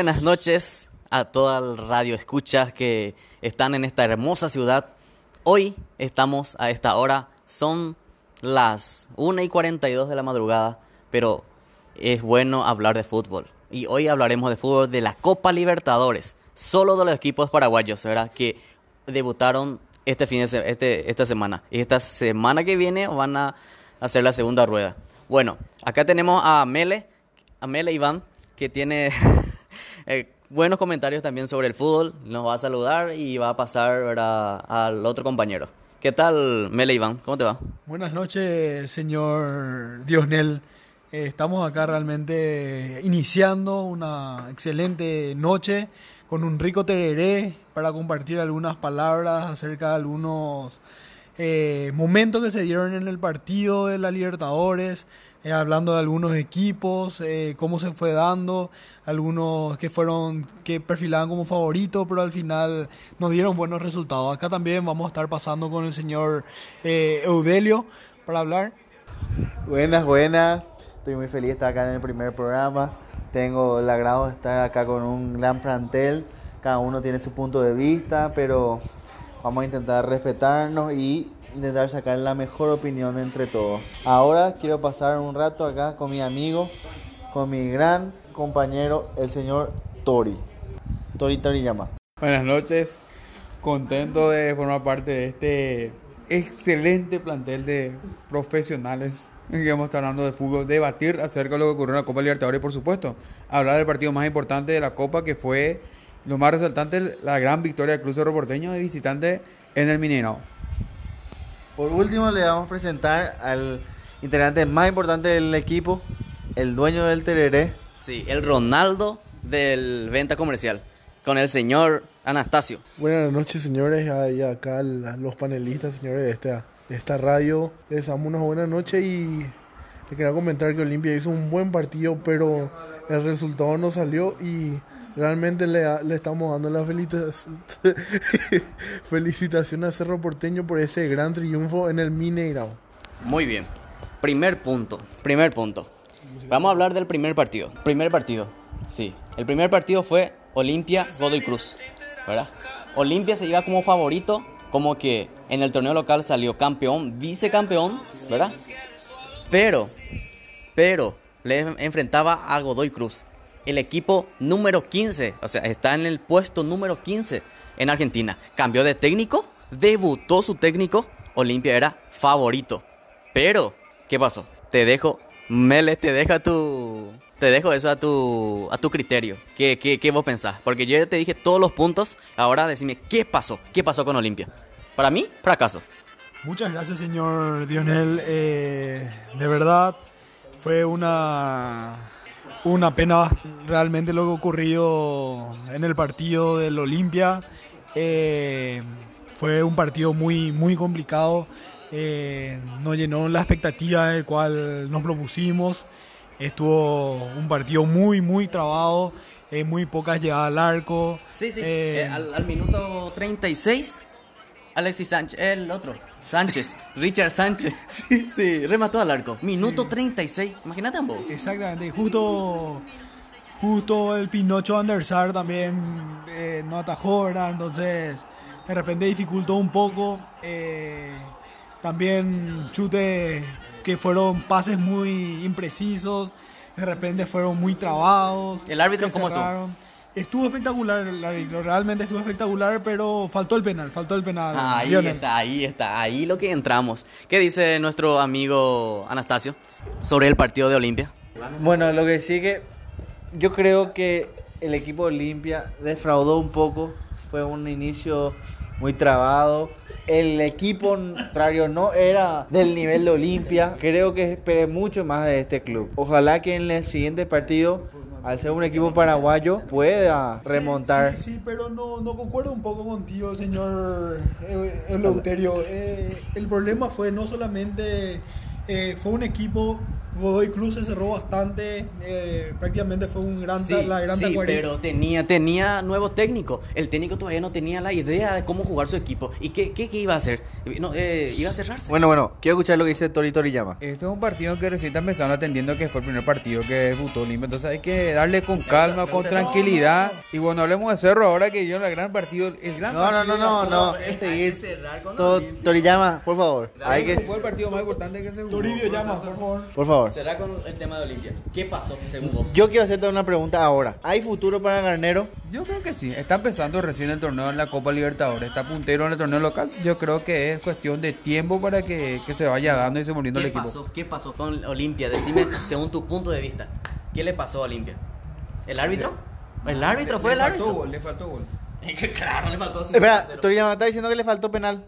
Buenas noches a toda el radio escuchas que están en esta hermosa ciudad. Hoy estamos a esta hora, son las 1 y 42 de la madrugada, pero es bueno hablar de fútbol. Y hoy hablaremos de fútbol de la Copa Libertadores, solo de los equipos paraguayos, ¿verdad? Que debutaron este fin de se- este, esta semana. Y esta semana que viene van a hacer la segunda rueda. Bueno, acá tenemos a Mele, a Mele Iván, que tiene eh, buenos comentarios también sobre el fútbol. Nos va a saludar y va a pasar al otro compañero. ¿Qué tal, Mele Iván? ¿Cómo te va? Buenas noches, señor Diosnel. Eh, estamos acá realmente iniciando una excelente noche con un rico tereré para compartir algunas palabras acerca de algunos eh, momentos que se dieron en el partido de la Libertadores, eh, hablando de algunos equipos, eh, cómo se fue dando, algunos que fueron, que perfilaban como favoritos, pero al final nos dieron buenos resultados. Acá también vamos a estar pasando con el señor eh, Eudelio para hablar. Buenas, buenas. Estoy muy feliz de estar acá en el primer programa. Tengo el agrado de estar acá con un gran plantel. Cada uno tiene su punto de vista, pero vamos a intentar respetarnos y intentar sacar la mejor opinión entre todos. Ahora quiero pasar un rato acá con mi amigo, con mi gran compañero, el señor Tori. Tori Toriyama. Buenas noches, contento de formar parte de este excelente plantel de profesionales que vamos a estar hablando de fútbol, debatir acerca de lo que ocurrió en la Copa Libertadores por supuesto, hablar del partido más importante de la Copa que fue lo más resaltante, la gran victoria del Club Cerro Porteño de visitante en el Mineirao. Por último, le vamos a presentar al integrante más importante del equipo, el dueño del Tereré, Sí, el Ronaldo del venta comercial, con el señor Anastasio. Buenas noches, señores, y acá los panelistas, señores de esta, de esta radio. Les damos una buena noche y le quería comentar que Olimpia hizo un buen partido, pero el resultado no salió y realmente le, estamos dando la felicitación a Cerro Porteño por ese gran triunfo en el Mineirao. Muy bien. Primer punto. Primer punto. Vamos a hablar del primer partido. Primer partido. Sí. El primer partido fue Olimpia Godoy Cruz. ¿Verdad? Olimpia se iba como favorito. Como que en el torneo local salió campeón, vicecampeón. ¿Verdad? Pero, pero, le enfrentaba a Godoy Cruz. El equipo número 15. O sea, está en el puesto número 15 en Argentina. Cambió de técnico. Debutó su técnico. Olimpia era favorito. Pero, ¿qué pasó? Te dejo, Mele, te deja tu. Te dejo eso a tu, a tu criterio. ¿Qué, qué, qué vos pensás? Porque yo ya te dije todos los puntos. Ahora decime, ¿qué pasó? ¿Qué pasó con Olimpia? Para mí, fracaso. Muchas gracias, señor Dionel. Eh, de verdad, fue una, una pena realmente lo que ocurrido en el partido del Olimpia. Eh, fue un partido muy, muy complicado. Eh, no llenó la expectativa del cual nos propusimos. Estuvo un partido muy, muy trabado. eh, muy pocas llegadas al arco. Sí, sí. Eh, al, al minuto 36, Alexis Sánchez, el otro, Sánchez, Richard Sánchez. Sí, sí, remató al arco. Minuto 36. Imagínate ambos. Exactamente, justo, justo el Pinocho Andersar también eh, no atajó, ¿verdad? Entonces, de repente dificultó un poco. eh, también chute que fueron pases muy imprecisos, de repente fueron muy trabados. ¿El árbitro cómo estuvo? Estuvo espectacular árbitro, realmente estuvo espectacular, pero faltó el penal, faltó el penal. Ahí Lionel. está, ahí está, ahí lo que entramos. ¿Qué dice nuestro amigo Anastasio sobre el partido de Olimpia? Bueno, lo que sí que yo creo que el equipo Olimpia defraudó un poco. Fue un inicio muy trabado. El equipo contrario no era del nivel de Olimpia. Creo que esperé mucho más de este club. Ojalá que en el siguiente partido, al ser un equipo paraguayo, pueda remontar. Sí, sí, pero no, no concuerdo un poco contigo, señor eh, Eleuterio. Eh, el problema fue no solamente, eh, fue un equipo Godoy Cruz se cerró bastante, eh, prácticamente fue un gran, Sí, la gran sí, pero tenía, tenía nuevo técnico. El técnico todavía no tenía la idea de cómo jugar su equipo. ¿Y qué, qué, qué iba a hacer? No, eh, iba a cerrarse. Bueno, bueno, quiero escuchar lo que dice Tori Toriyama. Este es un partido que recién está empezando atendiendo que fue el primer partido que debutó Olimpia. Entonces hay que darle con calma, con tranquilidad. Y bueno, hablemos de Cerro ahora que dio el gran partido. El gran No, no, partido no, no, no. Copa. hay que Seguir. cerrar con Todo, Olimpia. Toriyama, por favor. Hay que, Fue el partido más importante que se jugó. Toribio llama, por favor. por favor. Cerrar con el tema de Olimpia. ¿Qué pasó según vos? Yo quiero hacerte una pregunta ahora. ¿Hay futuro para Garnero? Yo creo que sí. Está empezando recién el torneo en la Copa Libertadores. Está puntero en el torneo local. Yo creo que es cuestión de tiempo para que, que se vaya dando y se muriendo el ¿Qué equipo. pasó? ¿Qué pasó con Olimpia? Decime, según tu punto de vista, ¿qué le pasó a Olimpia? ¿El árbitro? ¿El árbitro? ¿Fue el le faltó árbitro? gol, le faltó gol. claro, le faltó. Espera. Toriyama está diciendo que le faltó penal.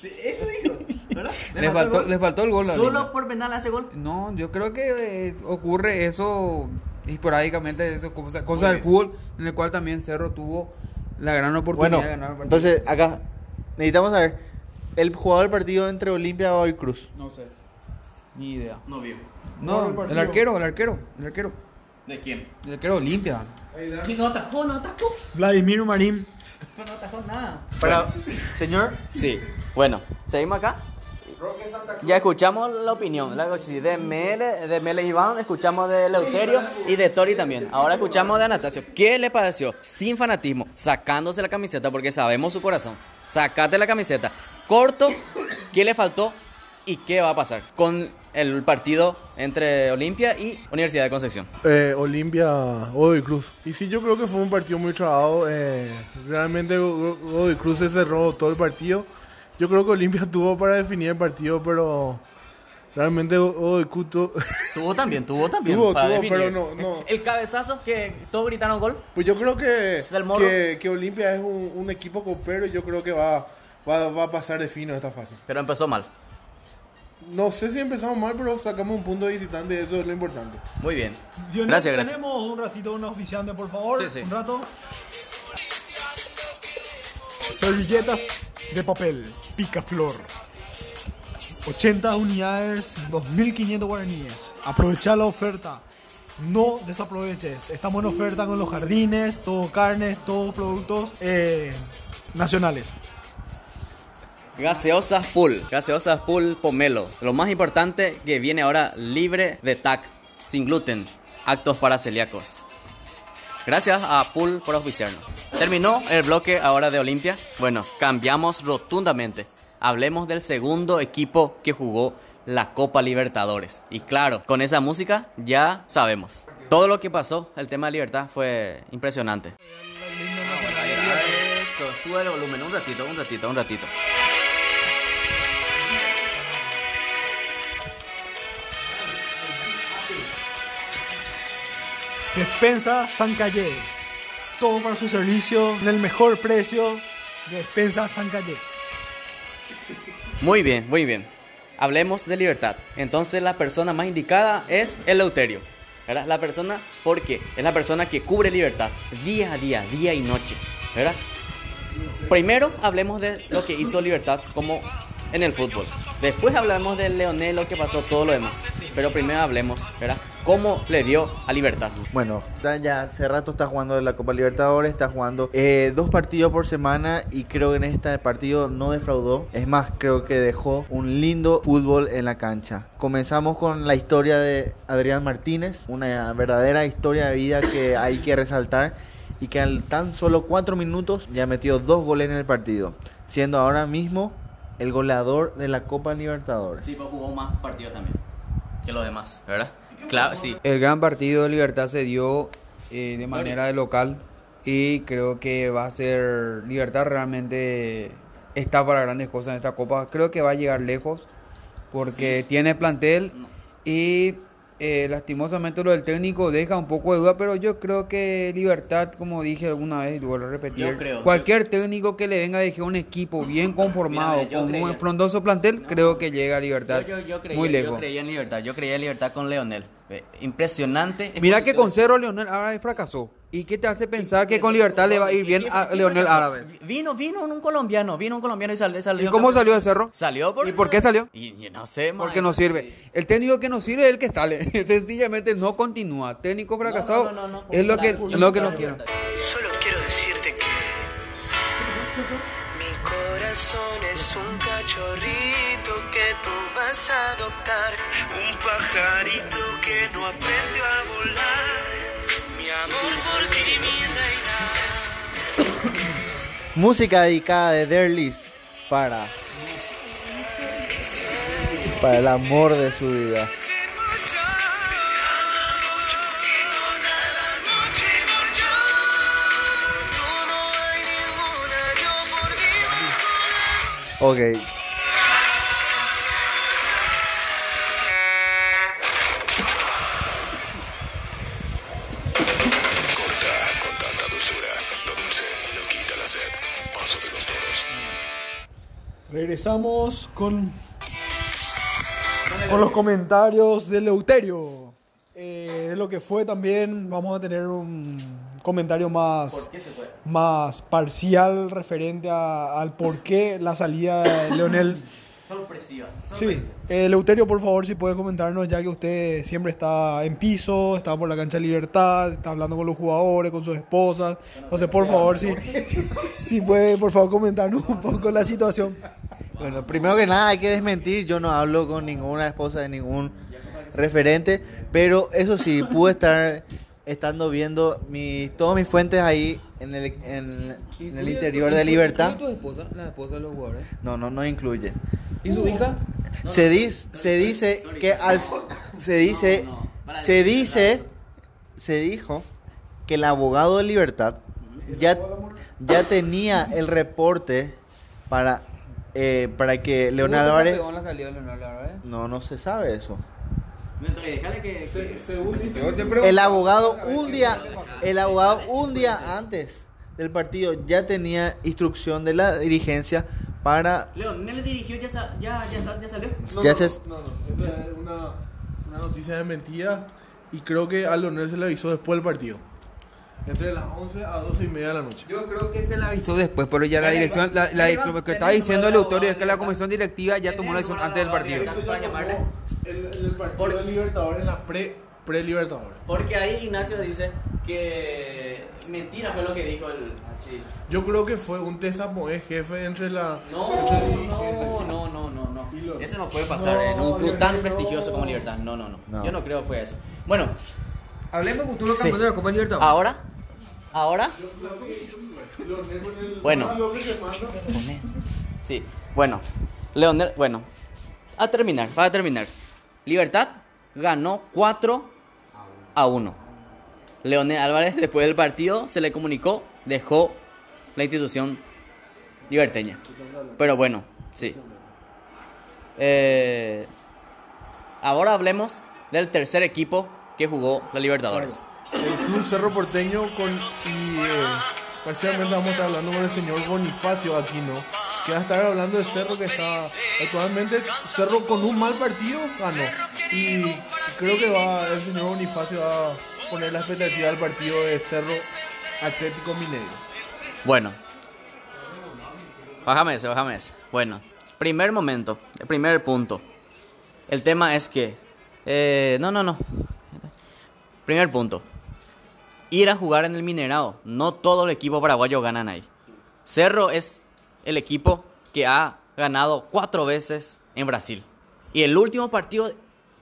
Sí, eso dijo, ¿verdad? Le faltó, le faltó el gol. a ¿Solo por penal hace gol? No, yo creo que eh, ocurre eso esporádicamente, eso, cosa, cosa del fútbol, en el cual también Cerro tuvo la gran oportunidad Bueno, de ganar el partido. entonces acá necesitamos saber el jugador del partido entre Olimpia y Godoy Cruz. No sé, ni idea. No vio. No, el arquero, el arquero, el arquero. ¿De quién? El arquero Olimpia. ¿Quién no atajó? ¿No atajó? Vladimir Marín. No atajó nada. Para, señor, Sí, bueno, seguimos acá. Ya escuchamos la opinión la- de Mele, de Mele Iván, escuchamos de Leuterio y de Tori también. Ahora escuchamos de Anastasio. ¿Qué le pareció? Sin fanatismo, sacándose la camiseta porque sabemos su corazón. Sacate la camiseta. Corto, ¿qué le faltó y qué va a pasar con el partido entre Olimpia y Universidad de Concepción? Eh, Olimpia, Godoy Cruz. Y sí, yo creo que fue un partido muy trabado. eh, realmente Go- Go- Godoy Cruz se cerró todo el partido. Yo creo que Olimpia tuvo para definir el partido, pero realmente Go- Godoy Cruz tu- Tuvo también, tuvo también. Tuvo, para tuvo, definir. pero no, no. El cabezazo que todos gritaron gol. Pues yo creo que, que, que Olimpia es un, un equipo copero y yo creo que va, va, va a pasar de fino esta fase. Pero empezó mal. No sé si empezamos mal, pero sacamos un punto de visitante y eso es lo importante. Muy bien. Gracias, gracias. Tenemos un ratito un oficiante, por favor. Sí, sí. Un rato. Servilletas de papel, picaflor. 80 unidades, 2.500 guaraníes. Aprovecha la oferta. No desaproveches. Estamos en oferta con los jardines, todo carnes, todos productos eh, nacionales. Gaseosas Pool, gaseosas Pool Pomelo. Lo más importante que viene ahora libre de TAC, sin gluten, actos para celíacos. Gracias a Pool por auspiciarnos. Terminó el bloque ahora de Olimpia. Bueno, cambiamos rotundamente. Hablemos del segundo equipo que jugó la Copa Libertadores. Y claro, con esa música ya sabemos. Todo lo que pasó, el tema de libertad, fue impresionante. Eso, sube el volumen, un ratito, un ratito, un ratito. Despensa San Calle. Todo para su servicio en el mejor precio. Despensa San Calle. Muy bien, muy bien. Hablemos de libertad. Entonces la persona más indicada es el Eleuterio. ¿Verdad? La persona, porque es la persona que cubre libertad día a día, día y noche. ¿Verdad? Primero hablemos de lo que hizo libertad como en el fútbol. Después hablamos de Leonel, lo que pasó, todo lo demás. Pero primero hablemos, ¿verdad? ¿Cómo le dio a libertad? Bueno, ya hace rato está jugando la Copa Libertadores, está jugando eh, dos partidos por semana y creo que en este partido no defraudó. Es más, creo que dejó un lindo fútbol en la cancha. Comenzamos con la historia de Adrián Martínez, una verdadera historia de vida que hay que resaltar y que al tan solo cuatro minutos ya metió dos goles en el partido, siendo ahora mismo el goleador de la Copa Libertadores. Sí, pues jugó más partidos también que los demás, ¿verdad? Claro, sí. El gran partido de Libertad se dio eh, de manera de local y creo que va a ser Libertad realmente está para grandes cosas en esta copa. Creo que va a llegar lejos porque tiene plantel y eh, lastimosamente lo del técnico deja un poco de duda, pero yo creo que Libertad, como dije alguna vez y vuelvo a repetir, Yo creo, cualquier técnico que le venga a dejar un equipo bien conformado, Mira, yo con un frondoso plantel, creo que llega a Libertad Yo, yo, yo creía, muy yo lejos. creía en libertad, yo creía en libertad con Leonel. Eh, impresionante. Mira que con Cerro Leonel Álvarez fracasó. ¿Y qué te hace pensar que con Libertad le va a ir bien a Leonel Álvarez? Vino, vino un colombiano, vino un colombiano y salió. salió ¿Y cómo salió de Cerro? Salió por... ¿Y por qué salió? Y, y no sé, Porque no sirve. sí. El técnico que no sirve es el que sale. Sencillamente no continúa. Técnico fracasado No, no, no, no, es lo que, lo que no quiero. Solo corazón es un cachorrito que tú vas a adoptar, un pajarito que no aprendió a volar. Mi amor por ti, mi reina. Música dedicada de Derlis para. Para el amor de su vida. Toros. Regresamos con, con los comentarios de Leuterio. Eh, lo que fue también, vamos a tener un comentario más, más parcial referente a- al por qué la salida de Leonel. Sorpresiva. Sí, eh, Leuterio, por favor, si puede comentarnos, ya que usted siempre está en piso, está por la cancha de libertad, está hablando con los jugadores, con sus esposas. Entonces, por favor, si, si puede, por favor, comentarnos un poco la situación. Bueno, primero que nada hay que desmentir, yo no hablo con ninguna esposa de ningún referente, pero eso sí, pude estar estando viendo mi, todas mis fuentes ahí en el, en, en el interior de Libertad. ¿Y tu esposa? La esposa de los jugadores. No, no, no incluye. ¿Y su hija? Se dice, se dice que al, se dice, se dice, se dijo que el abogado de Libertad ya, ya tenía el reporte para, eh, para que Leonardo Álvarez, la salida de Leonel Álvarez? no, no se sabe eso. Que... El abogado un día, el abogado un día antes del partido ya tenía instrucción de la dirigencia para Leonel dirigió, ya, ya, ya, salió. No, Ya no, se- no, no, esa es una, una noticia de mentira y creo que a Leonel se le avisó después del partido. Entre las 11 a 12 y media de la noche. Yo creo que se la avisó después, pero ya la dirección, la, la- lo que estaba diciendo el autorio es que la comisión directiva ya tomó la decisión antes del partido. El, el partido de Libertadores en la pre, pre-Libertadores. Porque ahí Ignacio dice que mentira fue lo que dijo el... Sí. Yo creo que fue un tesamoé jefe entre la... No, entre el dirigente. no, no, no, no, no. Eso no puede pasar en un club tan prestigioso como Libertad. No, no, no, No. Yo no creo que fue eso. Bueno, Hablemos futuro Sí. campeón de la Copa Libertadores. ahora, ahora, Bueno. sí. Bueno, Leonel, bueno, a terminar, para terminar. Libertad ganó 4 a 1. Leonel Álvarez, después del partido, se le comunicó, dejó la institución liberteña. Pero bueno, sí. Eh, ahora hablemos del tercer equipo que jugó la Libertadores. El Club Cerro Porteño con y eh, parcialmente vamos a estar hablando con el señor Bonifacio Aquino, que va a estar hablando de Cerro que está actualmente Cerro con un mal partido ganó y creo que va el señor Bonifacio va a poner la expectativa del partido de Cerro Atlético Mineiro. Bueno. Bájame ese, bájame ese. Bueno, primer momento, el primer punto. El tema es que... eh, no, no, no. Primer punto. Ir a jugar en el Minerado. No todo el equipo paraguayo ganan ahí. Cerro es el equipo que ha ganado cuatro veces en Brasil. Y el último partido,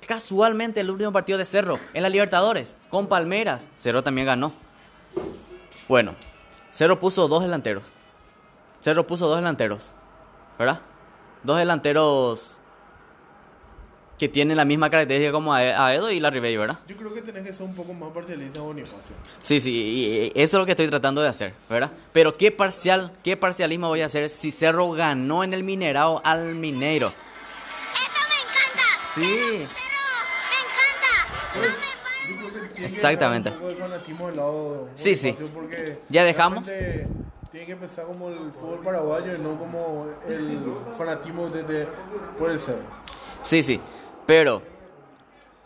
casualmente el último partido de Cerro, en la Libertadores, con Palmeras. Cerro también ganó. Bueno, Cerro puso dos delanteros. Cerro puso dos delanteros. ¿Verdad? Dos delanteros que tienen la misma característica como Ae- Aedo y la Ribey, ¿verdad? Yo creo que tenés que ser un poco más parcialista Bonifacio. Sí, sí, y- eso es lo que estoy tratando de hacer, ¿verdad? Pero qué parcial, qué parcialismo voy a hacer si Cerro ganó en el Minerado al Mineiro. ¡Esto me encanta! Sí, ¡Cerro! ¡Me encanta! ¡No me Exactamente. del lado Sí, sí. Ya dejamos. Tiene que empezar como el fútbol paraguayo y no como el fanatismo de, de- por el cerro. sí, sí. Pero,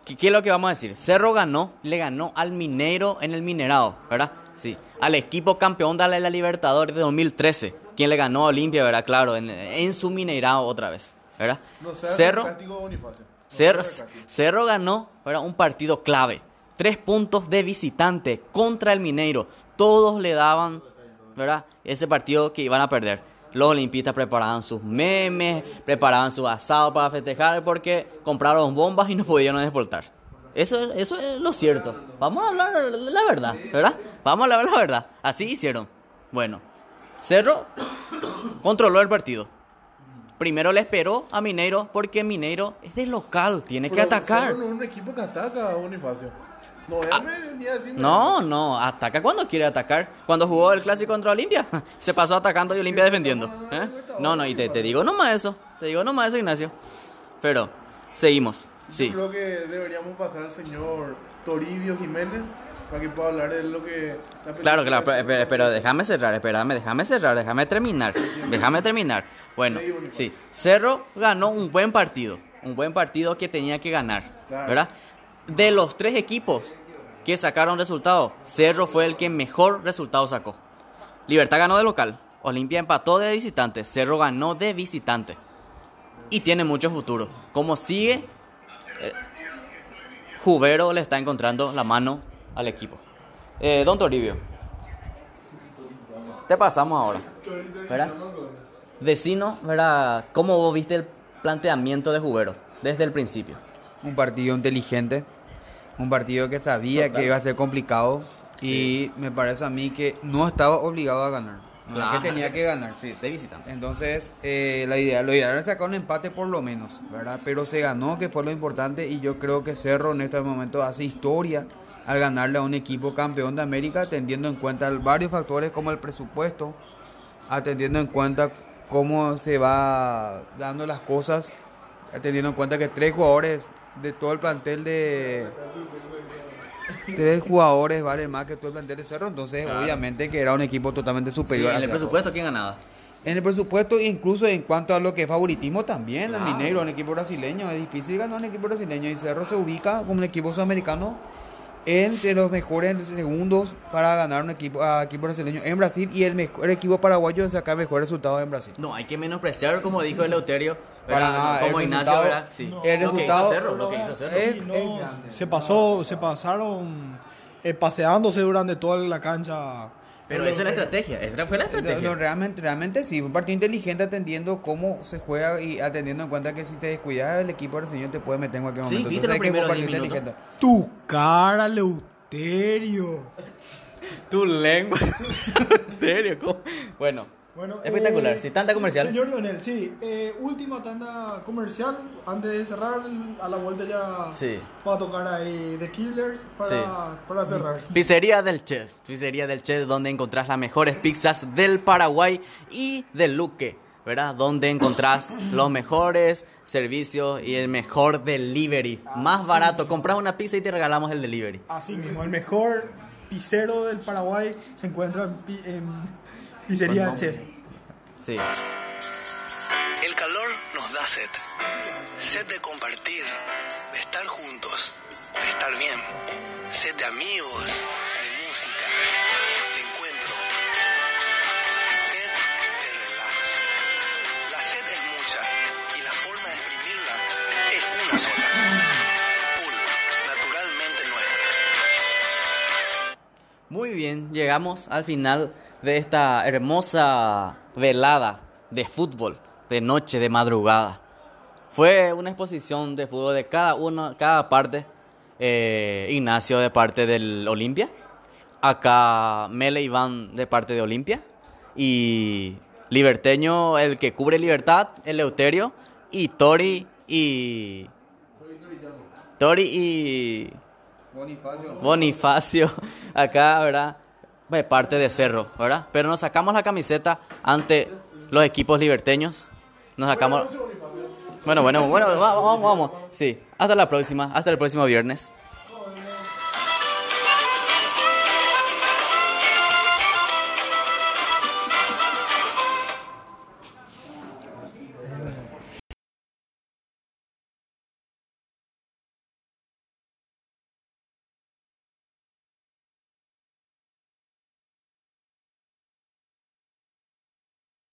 ¿Qué, qué es lo que vamos a decir? Cerro ganó, le ganó al Mineiro en el Minerado, ¿verdad? Sí. Al equipo campeón de la Libertadores de 2013, quien le ganó a Olimpia, ¿verdad? Claro, en, en su Mineirado otra vez, ¿verdad? Cerro, Cerro, Cerro ganó ¿verdad? un partido clave. Tres puntos de visitante contra el Mineiro. Todos le daban ¿verdad? ese partido que iban a perder. Los olimpistas preparaban sus memes, preparaban su asado para festejar porque compraron bombas y no pudieron exportar. Eso, eso es lo cierto. Vamos a hablar la verdad, ¿verdad? Vamos a hablar la verdad. Así hicieron. Bueno, Cerro controló el partido. Primero le esperó a Mineiro porque Mineiro es de local, tiene que atacar. No es un equipo que ataca, Bonifacio. No, él me venía a decirme- No, no, ataca cuando quiere atacar. Cuando jugó el clásico contra Olimpia, se pasó atacando y Olimpia defendiendo. ¿eh? No, no, y te, te digo nomás eso. Te digo nomás eso, Ignacio. Pero, seguimos. Sí. Yo creo que deberíamos pasar al señor Toribio Jiménez para que pueda hablar de lo que... la Claro, claro, pero, pero- pero déjame cerrar, espérame, déjame cerrar, déjame terminar, déjame terminar. Bueno, sí, Cerro ganó un buen partido, un buen partido que tenía que ganar, ¿verdad? De los tres equipos que sacaron resultados, Cerro fue el que mejor resultado sacó. Libertad ganó de local, Olimpia empató de visitante, Cerro ganó de visitante. Y tiene mucho futuro. Como sigue, eh, Jubero le está encontrando la mano al equipo. Eh, don Toribio, te pasamos ahora, ¿verdad? Decino, ¿verdad? ¿Cómo vos viste el planteamiento de Jubero desde el principio? Un partido inteligente, un partido que sabía que iba a ser complicado y me parece a mí que no estaba obligado a ganar, no es que tenía que ganar. Sí, de visitante. Entonces, eh, la idea, lo ideal era sacar un empate por lo menos, ¿verdad? Pero se ganó, que fue lo importante, y yo creo que Cerro en este momento hace historia al ganarle a un equipo campeón de América, teniendo en cuenta varios factores como el presupuesto, atendiendo en cuenta cómo se va dando las cosas, teniendo en cuenta que tres jugadores de todo el plantel de... Tres jugadores valen más que todo el plantel de Cerro, entonces obviamente que era un equipo totalmente Sí, superior. en el presupuesto, ¿quién ganaba? en el presupuesto, incluso en cuanto a lo que es favoritismo también, el Mineiro, un equipo brasileño, es difícil ganar un equipo brasileño y Cerro se ubica como un equipo sudamericano entre los mejores segundos para ganar un equipo, a equipo brasileño en Brasil y el mejor equipo paraguayo en sacar mejores resultados en Brasil. No, hay que menospreciar, como dijo Eleuterio, Para como el Ignacio, ¿verdad? Sí. el lo que hizo Cerro, lo que hizo Cerro. Es- Y no, es grande. se pasó, se pasaron eh, paseándose durante toda la cancha. Pero esa es la estrategia, esa fue la estrategia. no, realmente, realmente sí, un partido inteligente atendiendo cómo se juega y atendiendo en cuenta que si te descuidas el equipo brasileño te puede meter en cualquier Sí, momento. viste Entonces los que primeros jugar 10 partido minutos. inteligente. Tu cara, Leuterio. Tu lengua. ¿En serio? ¿Cómo? Bueno, Bueno, espectacular. eh, Sí, tanta comercial. Señor Lionel, sí. eh, última tanda comercial. Antes de cerrar, a la vuelta ya Sí. va a tocar ahí The Killers para, Sí. para cerrar. Pizzería del Chef. Pizzería del Chef, donde encontrás las mejores pizzas del Paraguay y del Luque, ¿verdad? Donde encontrás los mejores servicios y el mejor delivery. Más barato. Compras una pizza y te regalamos el delivery. Así mismo, el mejor pizzero del Paraguay se encuentra en, en Pizzería Chef. Sí. El calor nos da sed. Sed de compartir, de estar juntos, de estar bien. Sed de amigos, de música, de encuentro. Sed de relax. La sed es mucha y la forma de exprimirla es una sola. Pulp, naturalmente nuestra. Muy bien, llegamos al final de esta hermosa velada de fútbol, de noche, de madrugada. Fue una exposición de fútbol de cada uno, cada parte. Eh, Ignacio de parte del Olimpia. Acá Mele Iván de parte de Olimpia. Y Liberteño, el que cubre Libertad, el Leuterio. Y Tori y... Tori y... Bonifacio, acá, ¿verdad? De parte de Cerro, ¿verdad? Pero nos sacamos la camiseta ante los equipos liberteños. Nos sacamos. Bueno, bueno, bueno, vamos, vamos. Sí, hasta la próxima, hasta el próximo viernes.